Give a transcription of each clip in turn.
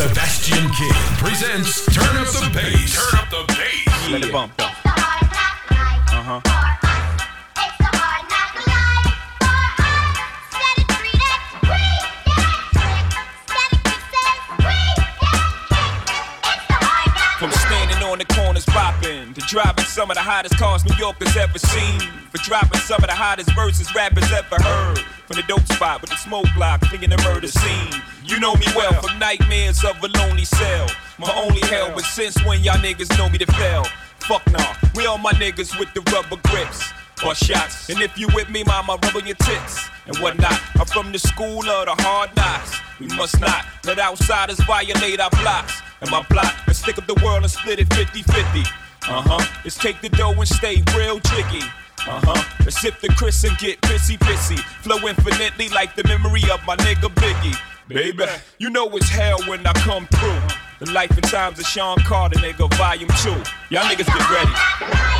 Sebastian King presents Turn Up the Bass. Turn Up the Bass. Let it bump to driving some of the hottest cars New Yorkers ever seen. For dropping some of the hottest verses rappers ever heard. From the dope spot with the smoke block, cleaning the murder scene. You know me well from nightmares of a lonely cell. My only hell, but since when y'all niggas know me to fail? Fuck nah, we all my niggas with the rubber grips or shots. And if you with me, mama, rub on your tits and whatnot. I'm from the school of the hard knocks. We must not let outsiders violate our blocks. And my block, let's stick up the world and split it 50 50. Uh huh. Let's take the dough and stay real jiggy. Uh huh. Let's sip the Chris and get pissy pissy. Flow infinitely like the memory of my nigga Biggie. Baby, you know it's hell when I come through. The life and times of Sean Carter, nigga, volume two. Y'all niggas get ready.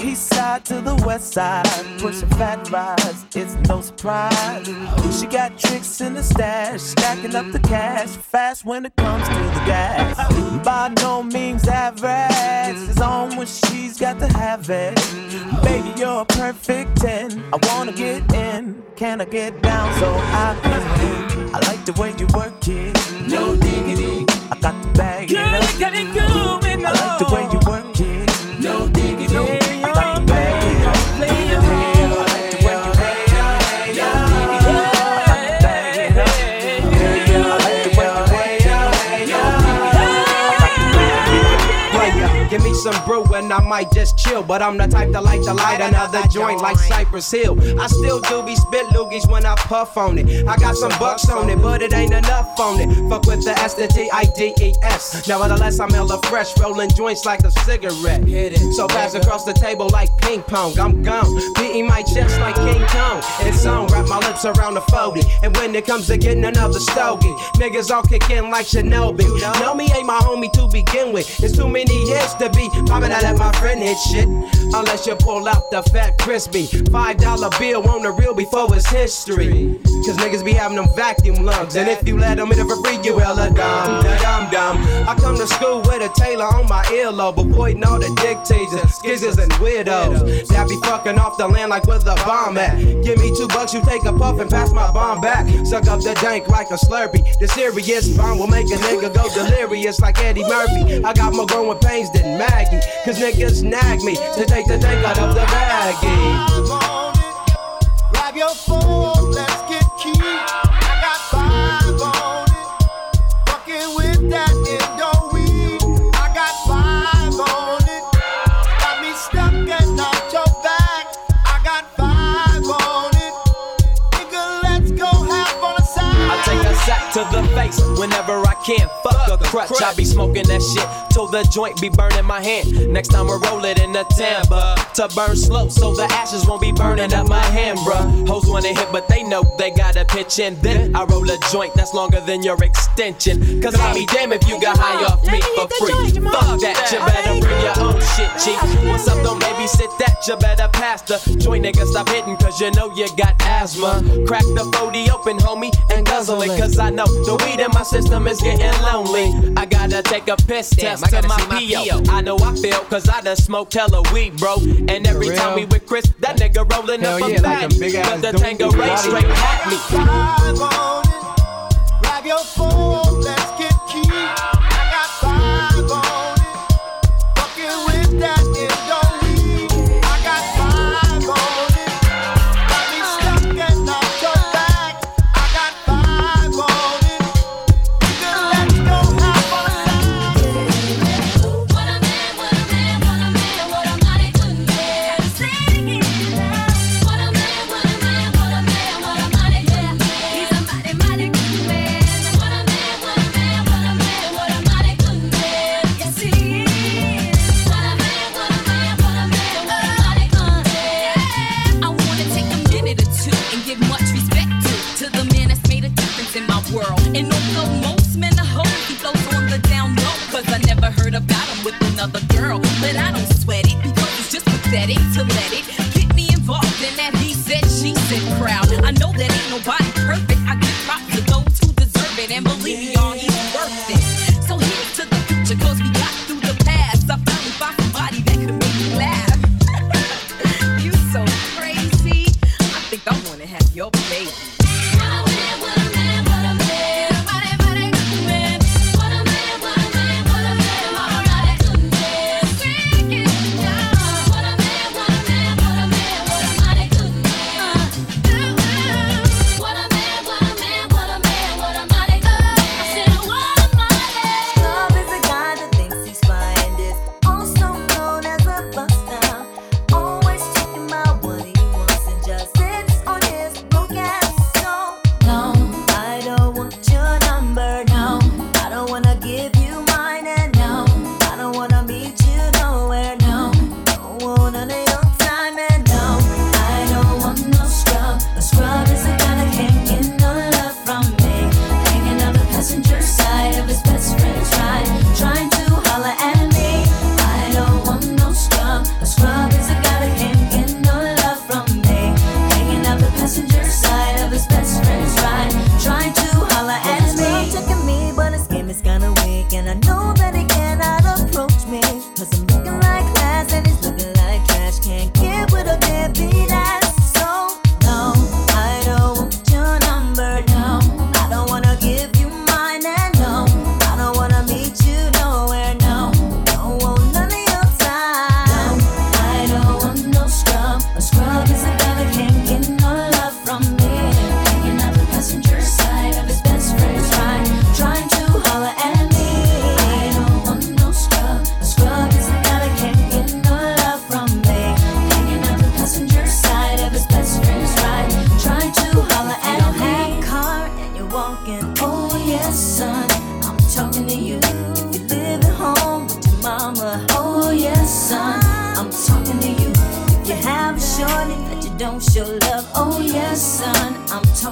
East side to the west side, pushing fat rides, it's no surprise. She got tricks in the stash, stacking up the cash, fast when it comes to the gas. By no means average, it's on when she's got to have it. Baby, you're a perfect 10. I wanna get in, can I get down so I can? I like the way you work it, no diggity. I got the bag, it up. I like the way you some brew I might just chill. But I'm the type to like to light another joint like Cypress Hill. I still do be spit loogies when I puff on it. I got some bucks on it, but it ain't enough on it. Fuck with the S, the T, I, D, E, S. Nevertheless, I'm hella fresh, rolling joints like a cigarette. So pass across the table like ping pong. I'm gone, beating my chest like King Kong. It's on, wrap my lips around the 40. And when it comes to getting another stogie, niggas all kick in like Shinobi. Know me ain't my homie to begin with. It's too many hits to be popping out let my friend hit shit. Unless you pull out the fat crispy. Five dollar bill on the real before it's history. Cause niggas be having them vacuum lungs. And if you let them in for free, you hella dumb, da dum dum. I come to school with a tailor on my earlobe, avoiding all the dictators, skizzers, and weirdos. That be fucking off the land like where the bomb at. Give me two bucks, you take a puff and pass my bomb back. Suck up the dank like a slurpee. The serious bomb will make a nigga go delirious like Eddie Murphy. I got more growing pains than Maggie. Cause niggas nag me to take the dank out of the baggie. Grab your phone, let's get key. I got five on it. Fuckin' with that indoor weed. I got five on it. Got me stuck and not your back. I got five on it. Bigger, let's go have fun inside. I take a sack to the face whenever I can't fuck a crutch. I be smoking that shit till the joint be burning my hand. Next time we roll it in the timber to burn slow so the ashes won't be burning up my hand, bruh. Hoes wanna hit, but they know they gotta pitch in. Then I roll a joint that's longer than your extension. Cause I be damn if you got high off me for free. Fuck that, you better bring your own shit, chief. What's up, don't babysit that, you better pass the joint, nigga. Stop hitting, cause you know you got asthma. Crack the 40 open, homie, and guzzle it, cause I know the weed in my system is getting lonely. I gotta take a piss Damn, test to my PO. I know I feel cause I done smoked hella weed, bro. And every time we with Chris, that nigga rolling Hell up yeah, a bag. Like but the Tanqueray straight hack me. Grab your phone, believe me, y'all.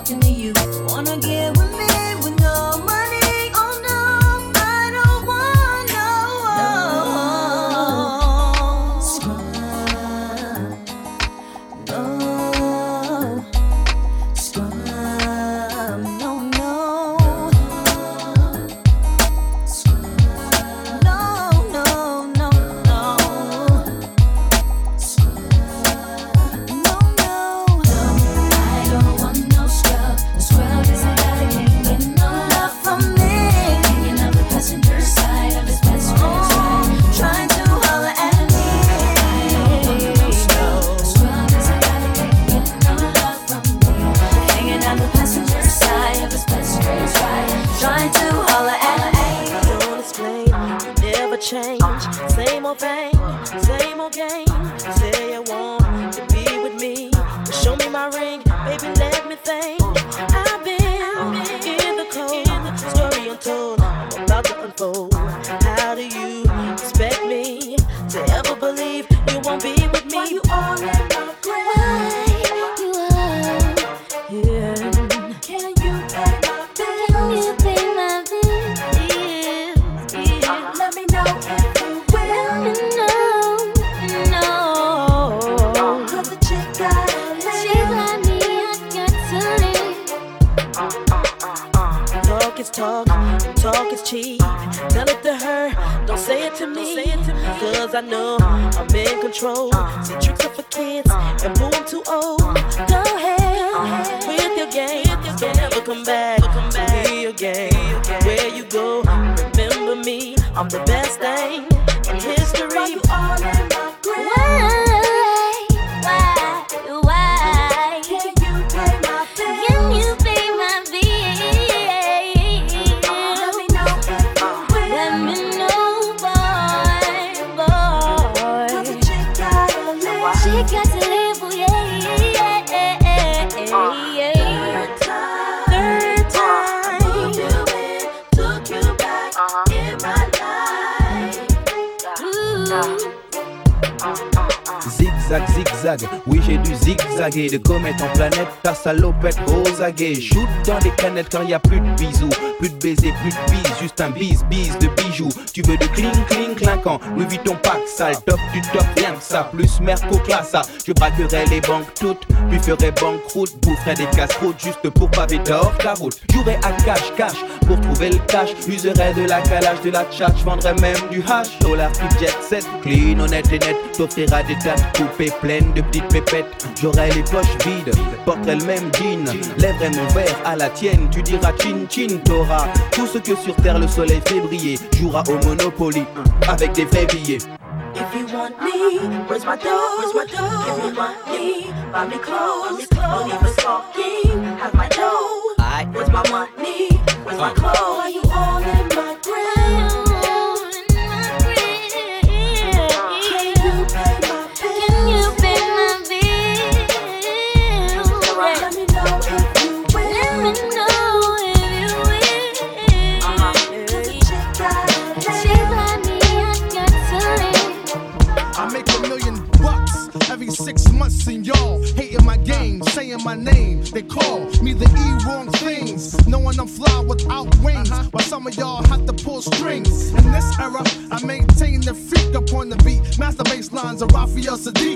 Talking Uh-huh. I'm in control. See, tricks are for kids, and boo, I'm too old. Go ahead with your game. Don't ever come back to me again. Where you go, remember me. I'm the best thing in history. Zigzag, zigzag, oui j'ai dû zigzaguer De comète en planète, ta salopette aux aguets Shoot dans les canettes car y a plus de bisous. Plus de baisers, plus de bis, juste un bis, bis de bijoux. Tu veux de cling, cling, clinquant Louis Vuitton pack sale, top du top, rien que ça. Plus Merco classa, je braquerai les banques toutes Puis ferai banqueroute, boufferai des casse-routes Juste pour paver hors la route. Jouerai à cash, cash, pour trouver le cash. Userai de la calage, de la tchatch Vendrai même du hash, dollar qui jet set Clean, honnête et net, t'offrira des de coupées pleines de petites pépettes J'aurai les poches vides, porterai le même jean Lèverai mon verre à la tienne, tu diras chin chin T'auras tout ce que sur terre le soleil fait briller Jouera au Monopoly, avec des vrais billets If you want me, where's my dough? Where's my dough? Give me money, buy me clothes. Don't even talking, have my dough. Where's my money? Where's my clothes? Why you all in my name. They call me the E wrong things, knowing I'm fly without wings. Uh-huh. While some of y'all have to pull strings. In this era, I maintain the freak up on the beat. Master bass lines of Raphael Saadiq,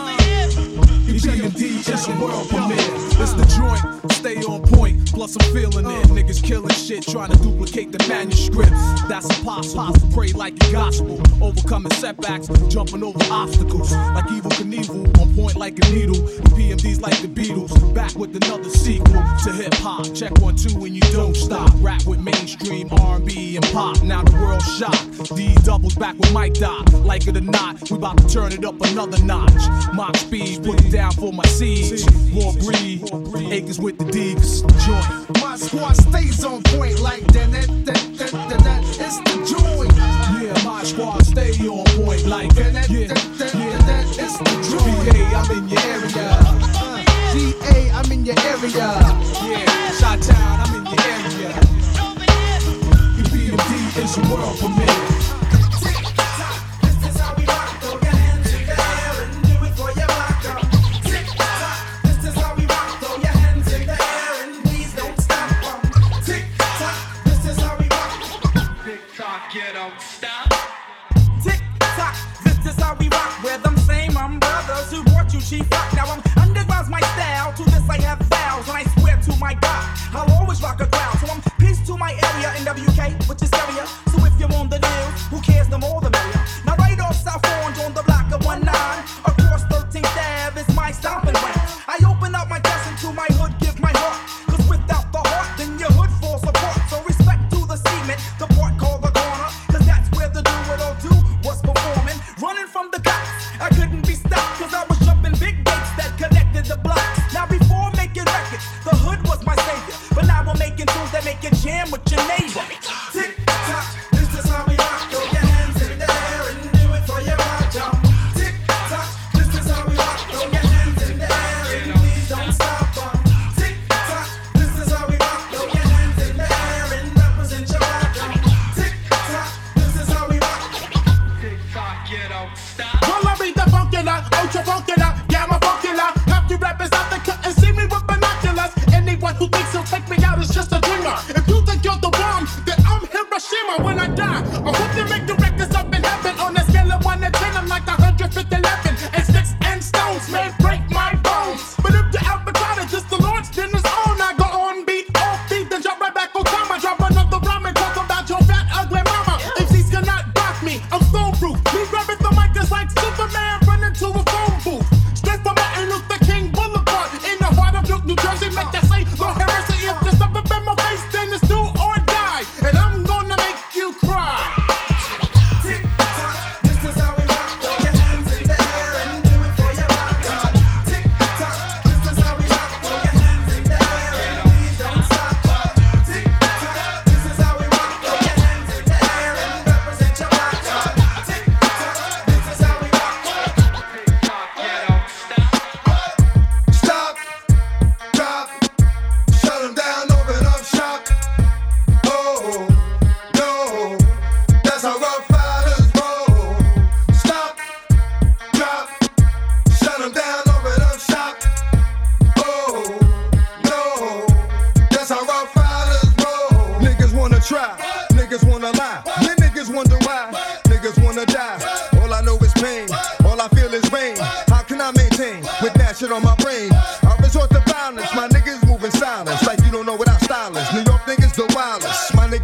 EPMD, it's a world premiere. It's the joint, stay on point. plus I'm feeling it. Niggas killing shit, trying to duplicate the manuscripts. That's impossible. Pray like the gospel. Overcoming setbacks, jumping over obstacles. Like Evel Knievel, on point like a needle. PMD's like the Beatles. Back with another sequel to hip hop. Check one, two, and you don't stop. Rap with mainstream R&B and pop. Now the world shocked. D doubles back with Mike Dot. Like it or not, we about to turn it up another notch. Mock speed, put it down for my seeds. More breed, acres with the D, 'cause it's the joint. My squad stays on point like that. that, that, that, that, that. It's the joint. Yeah, my squad stay on point like that. that, Yeah, that, that, yeah. that. It's the joint. BA, I'm in your area. GA, I'm in your area. Yeah, Shot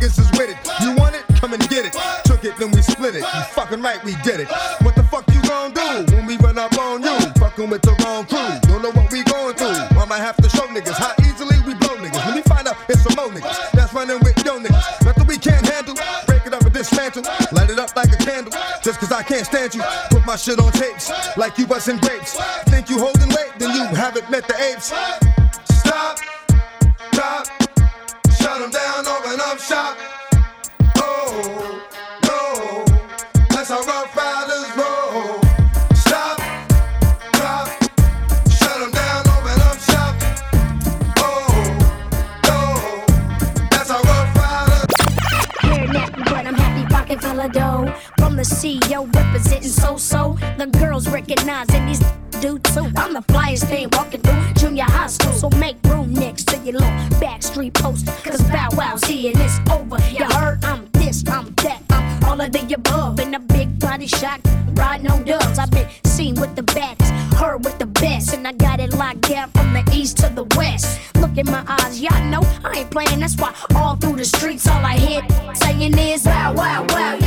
niggas is with it. You want it? Come and get it. Took it, then we split it. You fucking right, we did it. What the fuck you gon' do when we run up on you? Fucking with the wrong crew. Don't know what we going through. I might have to show niggas how easily we blow niggas. When we find out it's some more niggas that's running with yo niggas. Nothing we can't handle. Break it up and dismantle. Light it up like a candle. Just cause I can't stand you. Put my shit on tapes like you busting grapes. Think you holding weight, then you haven't met the apes. From the CEO representing so so. The girls recognizing these do too. I'm the flyest thing walking through junior high school. So make room next to your little backstreet post. Cause Bow Wow's here and it's over. You heard I'm this, I'm that, I'm all of the above. In a big body shot, riding on dubs. I've been seen with the baddest, heard with the best. And I got it locked down. from the east to the west. Look in my eyes, y'all know I ain't playing. That's why all through the streets, all I hear saying is wow, wow, wow,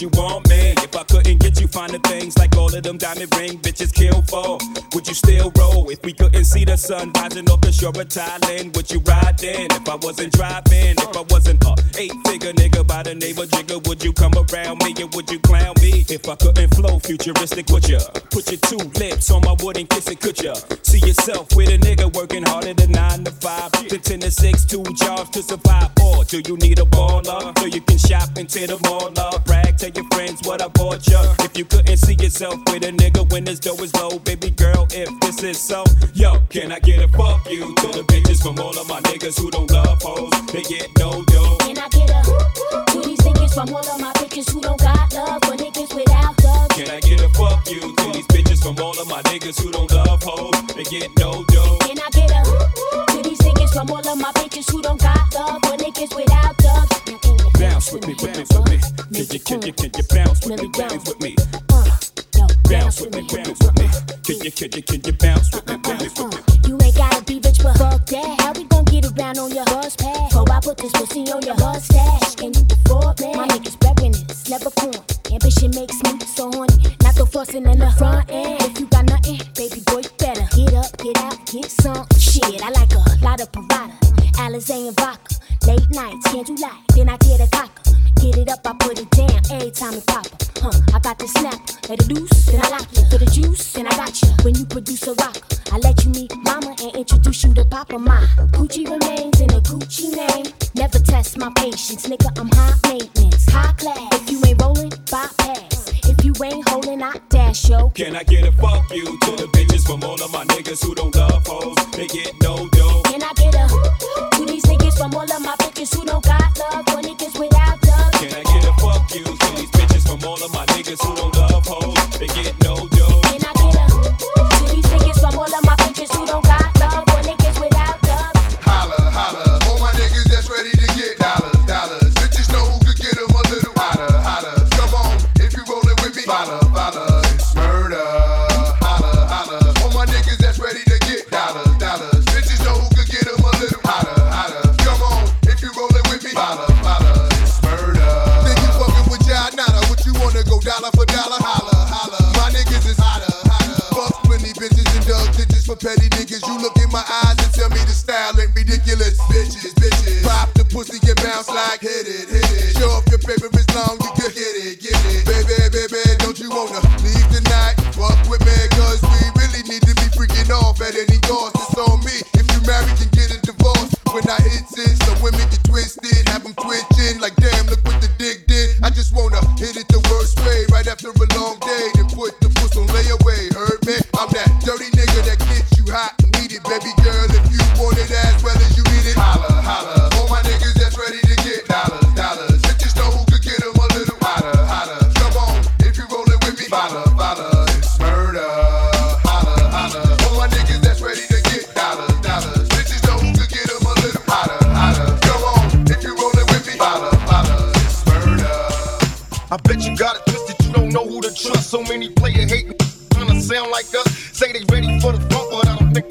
you want you still roll? If we couldn't see the sun rising off the shore of Thailand, would you ride in? If I wasn't driving, if I wasn't a eight figure nigga by the name of Jigga, would you come around me and would you clown me? If I couldn't flow futuristic, would ya? Put your two lips on my wooden kiss it, could ya? See yourself with a nigga working harder than nine to five, to ten to six, two jobs to survive, or do you need a baller so you can shop into the mall? Brag, tell your friends what I bought ya. If you couldn't see yourself with a nigga when his dough is low, baby girl, if this is so, yo, can I get a fuck you to the bitches from all of my niggas who don't love hoes? They get no dough. Can I get a to these niggas from all of my bitches who don't got love for niggas without love? Can I get a fuck you to these bitches from all of my niggas who don't love hoes? They get no dough. Can I get a to these niggas from all of my bitches who don't got love for niggas without love? Now can you Bounce with me, with me, with me. Can you, can you, can you bounce with me, bounce with me? Can you, can you bounce with me, my patience, nigga, I'm high maintenance, high class. If you ain't rolling, bypass. If you ain't holding, I dash yo. Can I get a fuck you to the bitches from all of my niggas who don't love hoes? Ridiculous. Bitches, bitches. Pop the pussy and bounce like hit it, hit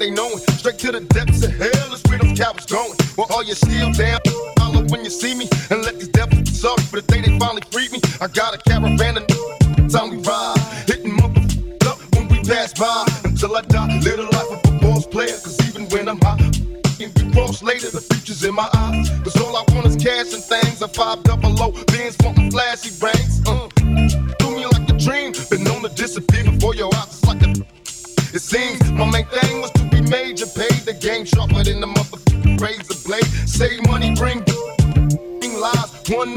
they know it. Straight to the depths of hell is where them cowards going. Well, all you still down, follow when you see me, and let these devils be sorry for the day they finally freed me. I got a caravan of time we ride, hitting motherfuckers up when we pass by until I die. Live the life of a boss player, cause even when I'm. If we cross later, the future's in my eyes. Cause all I want is cash and things. A five double O, Benz wanting flashy rings. Uh, do me like a dream. Been known to disappear before your eyes. It's like a. It seems my main thing be paid the game sharper than the motherfucker. razor blade. Save money, bring lies. One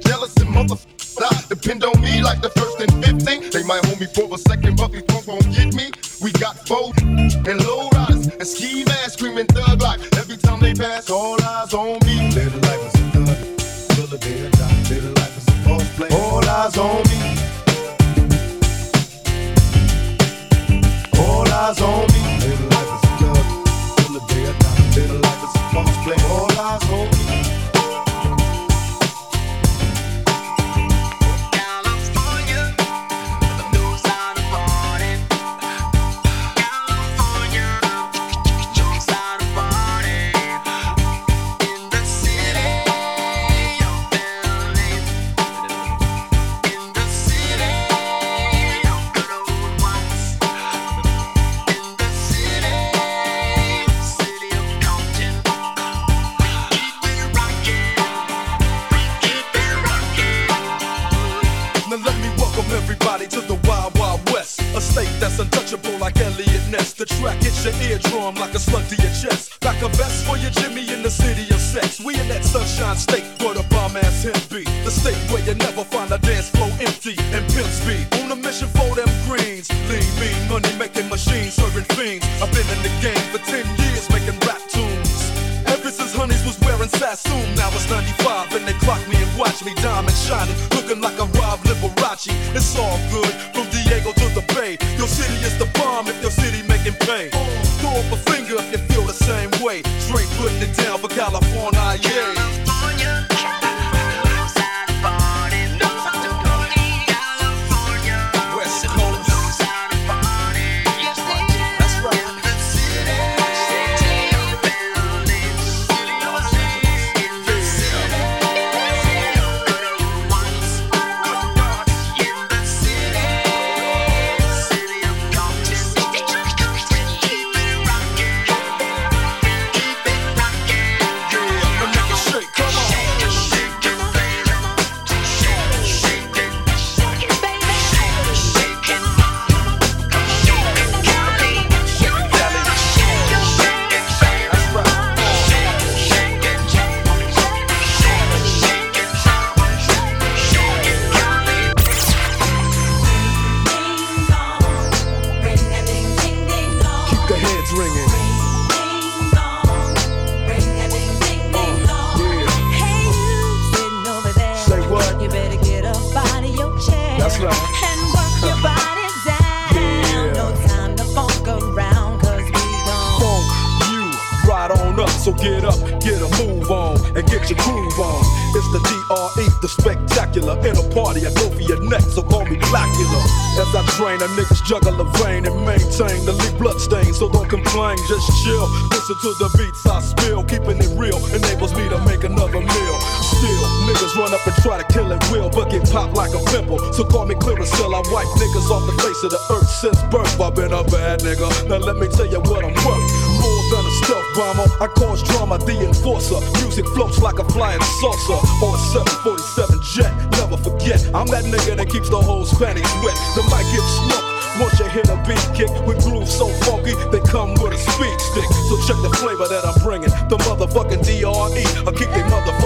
jealous and motherfuckers die. Depend on me like the first and 15. They might hold me for a second, but these punks won't get me. We got foes and low riders and ski masks screaming thug life. Every time they pass, all eyes on me. Little life is a thug. Till the die. Little life is a false play. All eyes on me. All eyes on me. Speed. On a mission for them greens. Lean, mean, money making machines, serving fiends. I've been in the game for 10 years making rap tunes. Ever since Honeys was wearing Sassoon, now it's 95 and they clock me and watch me diamond shining, looking like a Rob Liberace. It's all good from Diego to the Bay. Your city is the bomb if your city making pay. Throw up a finger if you feel the same way. Straight putting it down for California, yeah. Up and try to kill it will, but get popped like a pimple. So call me Clearasil, I wipe niggas off the face of the earth since birth. I've been a bad nigga. Now let me tell you what I'm worth. More than a stealth bomber, I cause drama, the enforcer. Music floats like a flying saucer on a 747 jet. Never forget, I'm that nigga that keeps the whole panties wet. The mic gets smoked. Once you hit a beat kick with grooves so funky, they come with a speed stick. So check the flavor that I'm bringing. The motherfucking DRE, I keep they motherfucking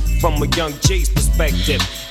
From a young G's perspective,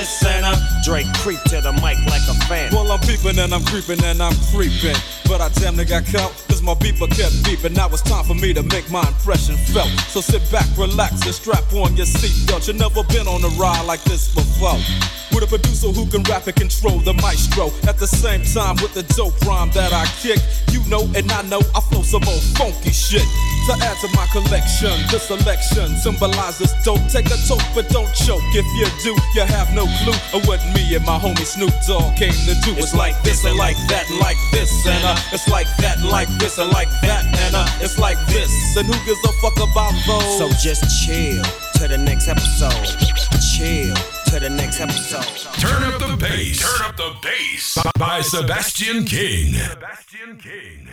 and uh, Dre creep to the mic like a fan. Well, I'm peeping and I'm creeping and I'm creeping. But I damn near got caught, cause my beeper kept beeping. Now it's time for me to make my impression felt. So sit back, relax, and strap on your seatbelt. You've never been on a ride like this before. With a producer who can rap and control the maestro. At the same time, with the dope rhyme that I kick. You know, and I know I flow some old funky shit. To add to my collection, this selection symbolizes dope. Take a toke, but don't choke. If you do, you have no clue of what me and my homie Snoop Dogg came to do. It's like this and like that and like this and uh, it's like that and like this and like that and uh, it's like this. And who gives a fuck about those? So just chill to the next episode. Chill to the next episode. Turn up the bass. Turn up the bass by Sebastian King. Sebastian King.